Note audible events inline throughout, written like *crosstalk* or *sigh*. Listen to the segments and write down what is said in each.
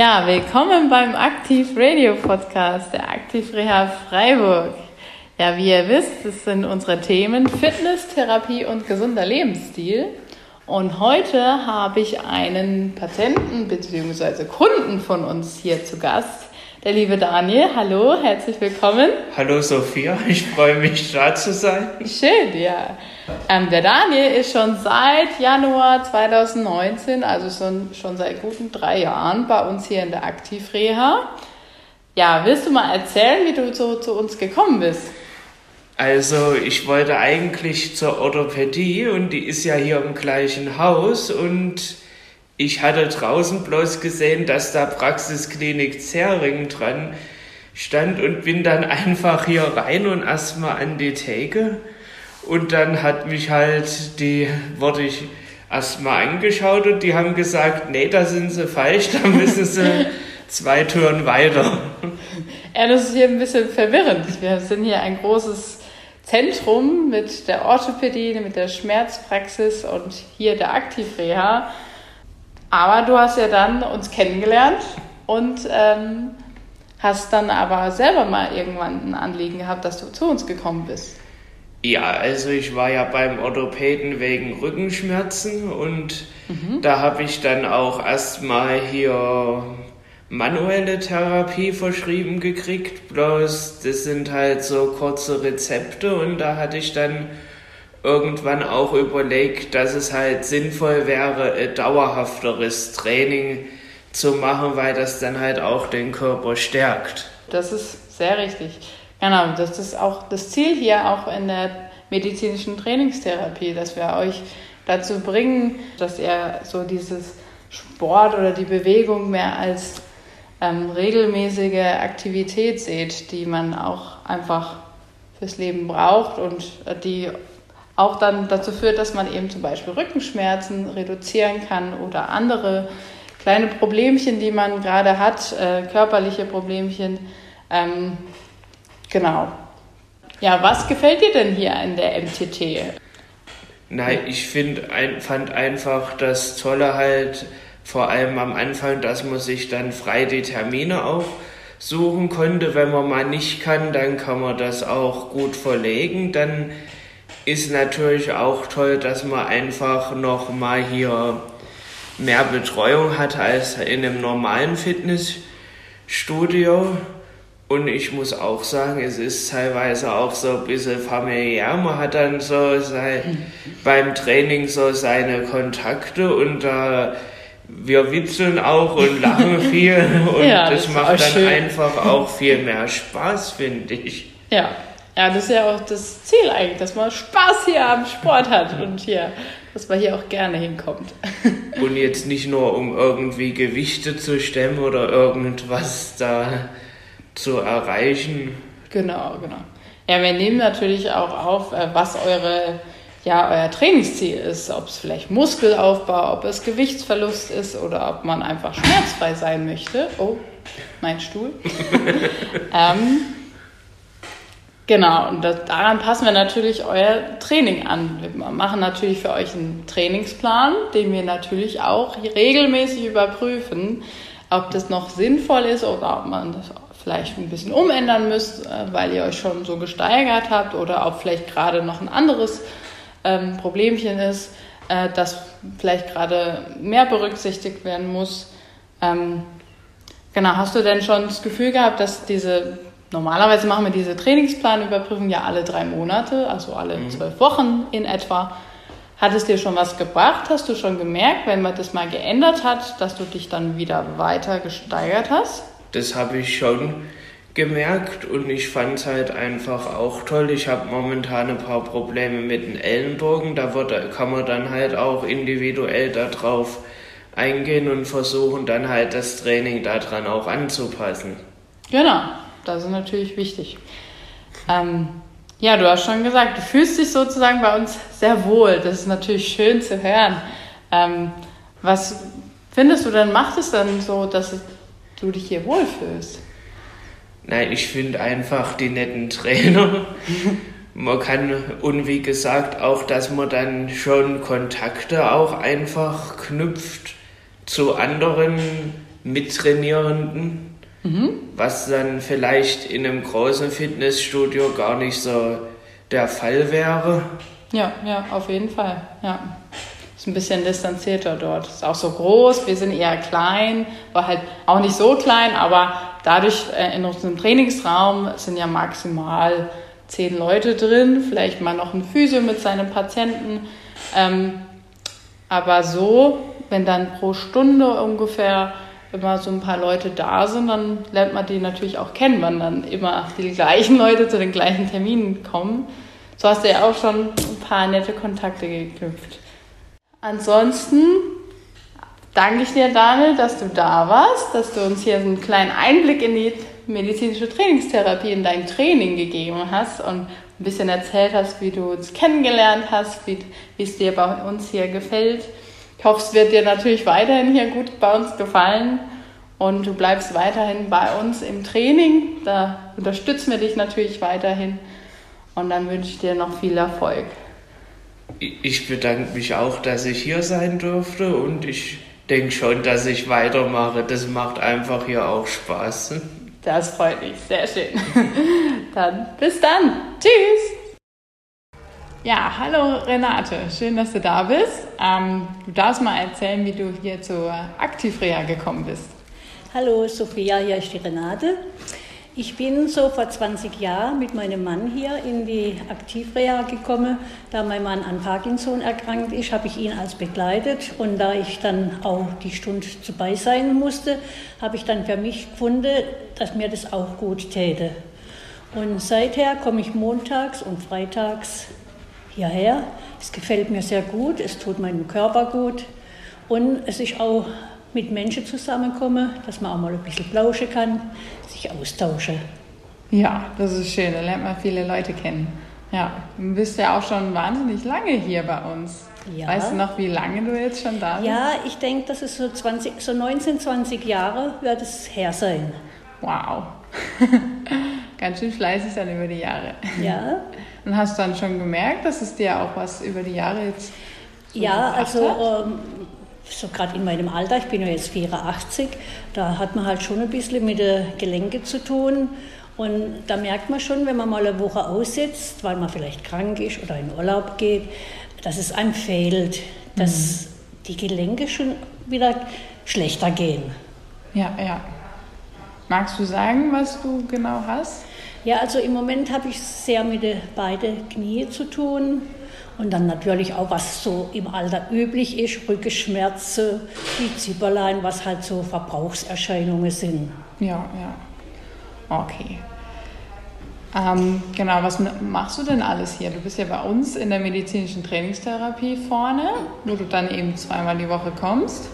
Ja, willkommen beim Aktiv Radio Podcast der Aktiv Reha Freiburg. Ja, wie ihr wisst, das sind unsere Themen Fitness, Therapie und gesunder Lebensstil. Und heute habe ich einen Patienten bzw. Kunden von uns hier zu Gast, der liebe Daniel. Hallo, herzlich willkommen. Hallo Sophia, ich freue mich da zu sein. Schön, ja. Ähm, der Daniel ist schon seit Januar 2019, also schon, schon seit guten drei Jahren bei uns hier in der Aktivreha. Ja, willst du mal erzählen, wie du so zu uns gekommen bist? Also ich wollte eigentlich zur Orthopädie und die ist ja hier im gleichen Haus und ich hatte draußen bloß gesehen, dass da Praxisklinik Zering dran stand und bin dann einfach hier rein und erstmal an die Theke und dann hat mich halt die, wurde ich erstmal angeschaut und die haben gesagt, nee, da sind sie falsch, da müssen sie *laughs* zwei Türen weiter. Ja, das ist hier ein bisschen verwirrend. Wir sind hier ein großes Zentrum mit der Orthopädie, mit der Schmerzpraxis und hier der Aktivreha. Aber du hast ja dann uns kennengelernt und ähm, hast dann aber selber mal irgendwann ein Anliegen gehabt, dass du zu uns gekommen bist. Ja, also ich war ja beim Orthopäden wegen Rückenschmerzen und mhm. da habe ich dann auch erstmal hier manuelle Therapie verschrieben gekriegt, bloß das sind halt so kurze Rezepte und da hatte ich dann irgendwann auch überlegt, dass es halt sinnvoll wäre, ein dauerhafteres Training zu machen, weil das dann halt auch den Körper stärkt. Das ist sehr richtig. Genau, das ist auch das Ziel hier auch in der medizinischen Trainingstherapie, dass wir euch dazu bringen, dass ihr so dieses Sport oder die Bewegung mehr als ähm, regelmäßige Aktivität seht, die man auch einfach fürs Leben braucht und die auch dann dazu führt, dass man eben zum Beispiel Rückenschmerzen reduzieren kann oder andere kleine Problemchen, die man gerade hat, äh, körperliche Problemchen. Ähm, genau. Ja, was gefällt dir denn hier in der MTT? Nein, ich find, ein, fand einfach das Tolle halt, vor allem am Anfang, dass man sich dann frei die Termine auch suchen konnte. Wenn man mal nicht kann, dann kann man das auch gut verlegen. Dann ist natürlich auch toll, dass man einfach noch mal hier mehr Betreuung hat als in einem normalen Fitnessstudio. Und ich muss auch sagen, es ist teilweise auch so ein bisschen familiär. Man hat dann so sein, *laughs* beim Training so seine Kontakte und da äh, wir witzeln auch und lachen *laughs* viel und ja, das, das macht dann schön. einfach auch viel *laughs* mehr Spaß, finde ich. Ja. Ja, das ist ja auch das Ziel eigentlich, dass man Spaß hier am Sport hat und hier, dass man hier auch gerne hinkommt. *laughs* Und jetzt nicht nur, um irgendwie Gewichte zu stemmen oder irgendwas da zu erreichen. Genau, genau. Ja, wir nehmen natürlich auch auf, äh, was eure ja euer Trainingsziel ist, ob es vielleicht Muskelaufbau, ob es Gewichtsverlust ist oder ob man einfach schmerzfrei sein möchte. Oh, mein Stuhl. *laughs* ähm, genau, und das, daran passen wir natürlich euer Training an. Wir machen natürlich für euch einen Trainingsplan, den wir natürlich auch regelmäßig überprüfen, ob das noch sinnvoll ist oder ob man das vielleicht ein bisschen umändern müsst, äh, weil ihr euch schon so gesteigert habt oder ob vielleicht gerade noch ein anderes ähm, Problemchen ist, äh, das vielleicht gerade mehr berücksichtigt werden muss. Ähm, genau, hast du denn schon das Gefühl gehabt, dass diese, normalerweise machen wir diese Trainingsplanüberprüfung ja alle drei Monate, also alle mhm. zwölf Wochen in etwa. Hat es dir schon was gebracht? Hast du schon gemerkt, wenn man das mal geändert hat, dass du dich dann wieder weiter gesteigert hast? Das habe ich schon gemerkt und ich fand es halt einfach auch toll. Ich habe momentan ein paar Probleme mit den Ellenbogen. Da wird, kann man dann halt auch individuell darauf eingehen und versuchen dann halt das Training daran auch anzupassen. Genau, das ist natürlich wichtig. Ähm, ja, du hast schon gesagt, du fühlst dich sozusagen bei uns sehr wohl. Das ist natürlich schön zu hören. Ähm, was findest du denn, macht es dann so, dass du dich hier wohlfühlst? Nein, ich finde einfach die netten Trainer. *laughs* man kann, und wie gesagt, auch, dass man dann schon Kontakte auch einfach knüpft zu anderen Mittrainierenden, mhm. was dann vielleicht in einem großen Fitnessstudio gar nicht so der Fall wäre. Ja, ja, auf jeden Fall. Ja. Ist ein bisschen distanzierter dort. Ist auch so groß, wir sind eher klein, war halt auch nicht so klein, aber dadurch äh, in unserem Trainingsraum sind ja maximal zehn Leute drin, vielleicht mal noch ein Physio mit seinem Patienten. Ähm, aber so, wenn dann pro Stunde ungefähr immer so ein paar Leute da sind, dann lernt man die natürlich auch kennen, wenn dann immer die gleichen Leute zu den gleichen Terminen kommen. So hast du ja auch schon ein paar nette Kontakte geknüpft. Ansonsten danke ich dir, Daniel, dass du da warst, dass du uns hier einen kleinen Einblick in die medizinische Trainingstherapie in dein Training gegeben hast und ein bisschen erzählt hast, wie du uns kennengelernt hast, wie, wie es dir bei uns hier gefällt. Ich hoffe, es wird dir natürlich weiterhin hier gut bei uns gefallen und du bleibst weiterhin bei uns im Training. Da unterstützen wir dich natürlich weiterhin und dann wünsche ich dir noch viel Erfolg. Ich bedanke mich auch, dass ich hier sein durfte und ich denke schon, dass ich weitermache. Das macht einfach hier auch Spaß. Das freut mich, sehr schön. *laughs* dann bis dann. Tschüss. Ja, hallo Renate, schön, dass du da bist. Ähm, du darfst mal erzählen, wie du hier zur Aktivreha gekommen bist. Hallo Sophia, hier ist die Renate. Ich bin so vor 20 Jahren mit meinem Mann hier in die Aktivreha gekommen. Da mein Mann an Parkinson erkrankt ist, habe ich ihn als begleitet. Und da ich dann auch die Stunde dabei sein musste, habe ich dann für mich gefunden, dass mir das auch gut täte. Und seither komme ich montags und freitags hierher. Es gefällt mir sehr gut, es tut meinem Körper gut. Und es ist auch mit Menschen zusammenkommen, dass man auch mal ein bisschen plauschen kann, sich austauschen. Ja, das ist schön, da lernt man viele Leute kennen. Ja, du bist ja auch schon wahnsinnig lange hier bei uns. Ja. Weißt du noch, wie lange du jetzt schon da bist? Ja, ich denke, dass es so, 20, so 19, 20 Jahre wird es her sein. Wow. *laughs* Ganz schön fleißig dann über die Jahre. Ja. *laughs* Und hast du dann schon gemerkt, dass es dir auch was über die Jahre jetzt so Ja, also ähm, so gerade in meinem Alter, ich bin ja jetzt 84, da hat man halt schon ein bisschen mit den Gelenken zu tun. Und da merkt man schon, wenn man mal eine Woche aussetzt, weil man vielleicht krank ist oder in Urlaub geht, dass es einem fehlt, dass mhm. die Gelenke schon wieder schlechter gehen. Ja, ja. Magst du sagen, was du genau hast? Ja, also im Moment habe ich sehr mit den beiden Knie zu tun. Und dann natürlich auch, was so im Alter üblich ist, Rückenschmerzen, die Zipperlein, was halt so Verbrauchserscheinungen sind. Ja, ja. Okay. Ähm, genau, was machst du denn alles hier? Du bist ja bei uns in der medizinischen Trainingstherapie vorne, wo du dann eben zweimal die Woche kommst.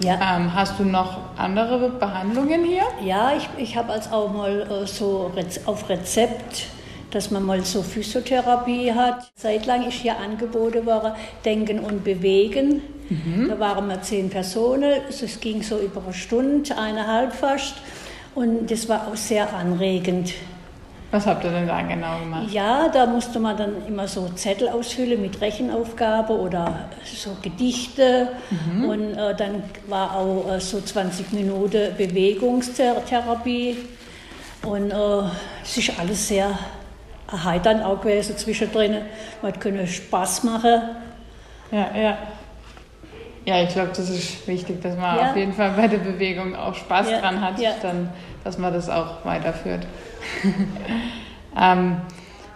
Ja. Ähm, hast du noch andere Behandlungen hier? Ja, ich, ich habe als auch mal äh, so auf Rezept dass man mal so Physiotherapie hat. Zeitlang ist hier angeboten worden, Denken und Bewegen. Mhm. Da waren wir zehn Personen. Es ging so über eine Stunde, eineinhalb fast. Und das war auch sehr anregend. Was habt ihr denn da genau gemacht? Ja, da musste man dann immer so Zettel ausfüllen mit Rechenaufgabe oder so Gedichte. Mhm. Und äh, dann war auch äh, so 20 Minuten Bewegungstherapie. Und äh, es ist alles sehr erheiternd auch gewesen zwischendrin. Man konnte Spaß machen. Ja, ja. Ja, ich glaube, das ist wichtig, dass man ja. auf jeden Fall bei der Bewegung auch Spaß ja, dran hat, ja. dann, dass man das auch weiterführt. *laughs* ähm,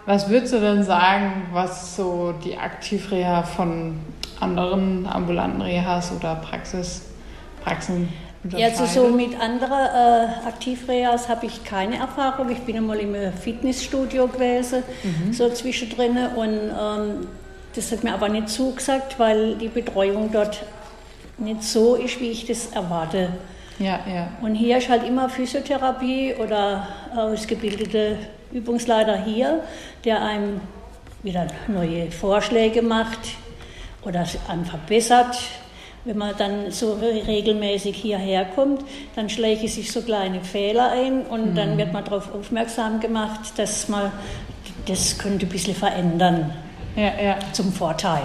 was würdest du denn sagen, was so die Aktivreha von anderen ambulanten Rehas oder Praxis, Praxen ja, also so mit anderen äh, Aktivreas habe ich keine Erfahrung. Ich bin einmal im Fitnessstudio gewesen, mhm. so zwischendrin. Und ähm, das hat mir aber nicht zugesagt, weil die Betreuung dort nicht so ist, wie ich das erwarte. Ja, ja. Und hier ist halt immer Physiotherapie oder ausgebildete Übungsleiter hier, der einem wieder neue Vorschläge macht oder einen verbessert wenn man dann so regelmäßig hierher kommt, dann schläge sich so kleine Fehler ein und mhm. dann wird man darauf aufmerksam gemacht, dass man das könnte ein bisschen verändern. Ja, ja. Zum Vorteil.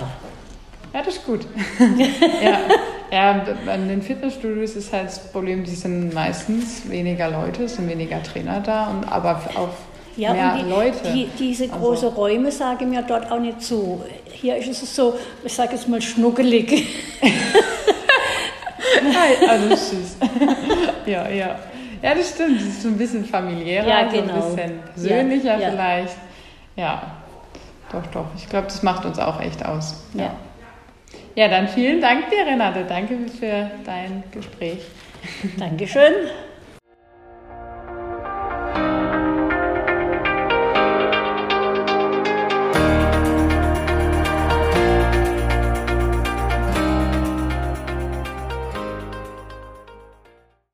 Ja, das ist gut. *laughs* ja. Ja, an den Fitnessstudios ist halt das Problem, die sind meistens weniger Leute, es sind weniger Trainer da, und, aber auch ja, mehr und die, Leute. Die, diese also großen also. Räume sagen mir dort auch nicht zu. Hier ist es so, ich sage jetzt mal schnuckelig. also süß. *laughs* ja, ja. Ja, das stimmt. Das ist so ein bisschen familiärer, ja, genau. so ein genau. bisschen persönlicher ja, vielleicht. Ja, doch, doch. Ich glaube, das macht uns auch echt aus. Ja. Ja, dann vielen Dank dir, Renate. Danke für dein Gespräch. Dankeschön.